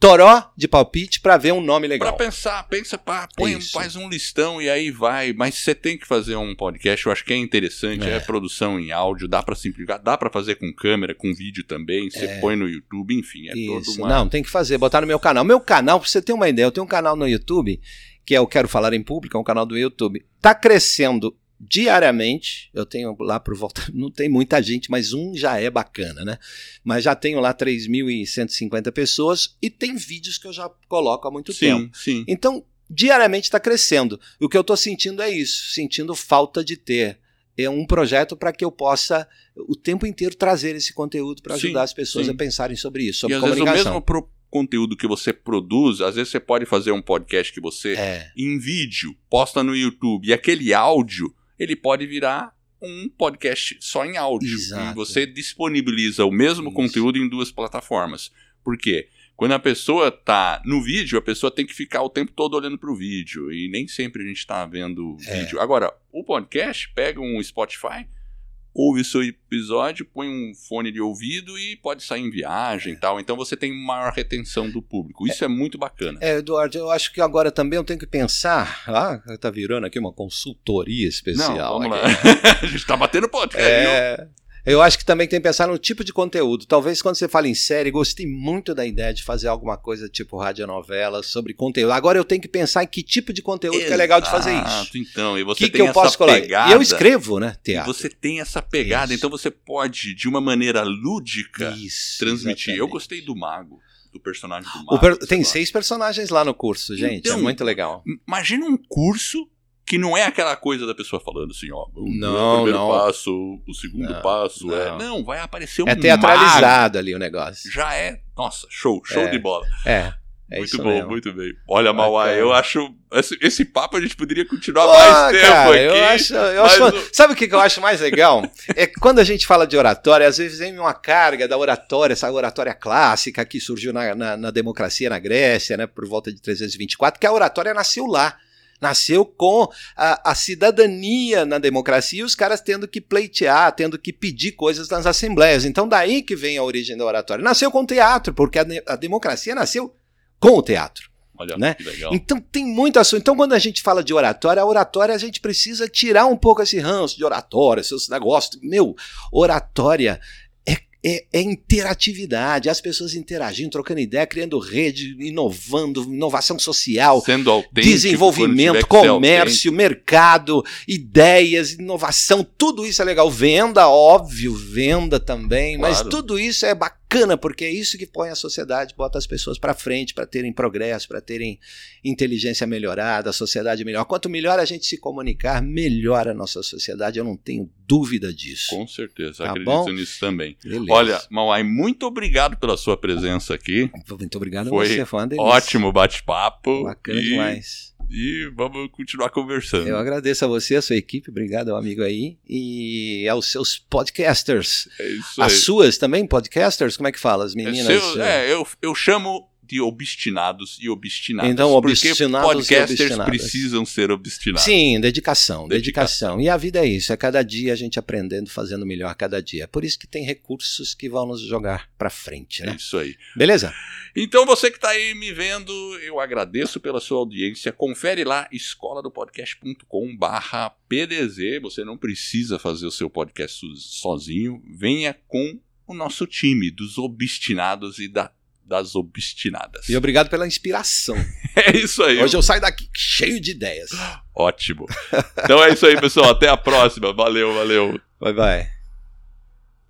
toró de palpite para ver um nome legal. Para pensar, pensa, pá, põe, faz um listão e aí vai. Mas você tem que fazer um podcast, eu acho que é interessante, é, é produção em áudio, dá para simplificar, dá para fazer com câmera, com vídeo também, você é. põe no YouTube, enfim, é Isso. todo uma... Não, tem que fazer, botar no meu canal. Meu canal, pra você ter uma ideia, eu tenho um canal no YouTube, que é o Quero Falar em Público, é um canal do YouTube. Tá crescendo diariamente. Eu tenho lá por volta, não tem muita gente, mas um já é bacana, né? Mas já tenho lá 3.150 pessoas e tem vídeos que eu já coloco há muito sim, tempo. Sim. Então, diariamente está crescendo. O que eu estou sentindo é isso, sentindo falta de ter é um projeto para que eu possa o tempo inteiro trazer esse conteúdo para ajudar sim, as pessoas sim. a pensarem sobre isso, sobre e, comunicação. Vezes, o mesmo pro conteúdo que você produz, às vezes você pode fazer um podcast que você é. em vídeo posta no YouTube e aquele áudio ele pode virar um podcast só em áudio. Exato. E você disponibiliza o mesmo Isso. conteúdo em duas plataformas. Por quê? Quando a pessoa está no vídeo, a pessoa tem que ficar o tempo todo olhando para o vídeo. E nem sempre a gente está vendo é. vídeo. Agora, o podcast pega um Spotify, ouve o seu episódio, põe um fone de ouvido e pode sair em viagem e tal. Então você tem maior retenção do público. Isso é, é muito bacana. É, Eduardo, eu acho que agora também eu tenho que pensar. Ah, tá virando aqui uma consultoria especial. Não, vamos aqui. lá. a gente tá batendo podcast. É, eu acho que também tem que pensar no tipo de conteúdo. Talvez quando você fala em série, gostei muito da ideia de fazer alguma coisa tipo radionovela sobre conteúdo. Agora eu tenho que pensar em que tipo de conteúdo Exato, que é legal de fazer isso. Então, e você que tem que eu essa posso pegada. E eu escrevo, né? Teatro. você tem essa pegada, isso. então você pode, de uma maneira lúdica, isso, transmitir. Exatamente. Eu gostei do Mago do personagem do Mago. Per tem seis personagens lá no curso, gente. É então, é muito legal. Imagina um curso que não é aquela coisa da pessoa falando assim, ó, o não, primeiro não. passo, o segundo não, passo, não. é, não, vai aparecer um É teatralizado ali o negócio. Já é, nossa, show, show é, de bola. É. É muito bom, mesmo. muito bem. Olha, Mauá, eu acho. Esse, esse papo a gente poderia continuar mais tempo cara, aqui. Eu acho, eu acho- o- Sabe o que que eu acho mais legal? É que quando a gente fala de oratória, às vezes vem uma carga da oratória, essa oratória clássica que surgiu na, na- na democracia na Grécia, né, por volta de 324, que a oratória nasceu lá. Nasceu com a, a cidadania na democracia e os caras tendo que pleitear, tendo que pedir coisas nas assembleias. Então, daí que vem a origem da oratória. Nasceu com o teatro, porque a, a democracia nasceu com o teatro. Olha, né? Então tem muito assunto. Então quando a gente fala de oratória, a oratória a gente precisa tirar um pouco esse ranço de oratória, seus negócios. Meu, oratória é, é, interatividade, as pessoas interagindo, trocando ideia, criando rede, inovando, inovação social. Desenvolvimento, comércio, mercado, ideias, inovação, tudo isso é legal. Venda, óbvio, venda também, mas Claro. tudo isso é bacana porque é isso que põe a sociedade, bota as pessoas para frente, para terem progresso, para terem inteligência melhorada, a sociedade melhor. Quanto melhor a gente se comunicar, melhor a nossa sociedade, eu não tenho dúvida disso. Com certeza, Tá acredito bom? nisso também. Beleza. Olha, Mauai, muito obrigado pela sua presença aqui. muito obrigado foi a você, foi uma delícia. Ótimo bate-papo. Bacana e, demais. E vamos continuar conversando. Eu agradeço a você, a sua equipe, obrigado ao amigo aí, e aos seus podcasters. É isso As aí. suas também, podcasters? Como é que fala? As É, meninas? seu- é, eu, eu chamo de obstinados e obstinadas. Então, porque obstinados e podcasters obstinadas. precisam ser obstinados. Sim, dedicação, Dedicação. dedicação, E a vida é isso, é cada dia a gente aprendendo, fazendo melhor cada dia. Por isso que tem recursos que vão nos jogar pra frente, É né? isso aí. Beleza? Então, você que está aí me vendo, eu agradeço pela sua audiência. Confere lá, escola do podcast.com barra PDZ. Você não precisa fazer o seu podcast so- sozinho. Venha com o nosso time dos obstinados e da- das obstinadas. E obrigado pela inspiração. É isso aí. Hoje eu saio daqui cheio de ideias. Ótimo. Então é isso aí, pessoal. Até a próxima. Valeu, valeu. Bye, bye.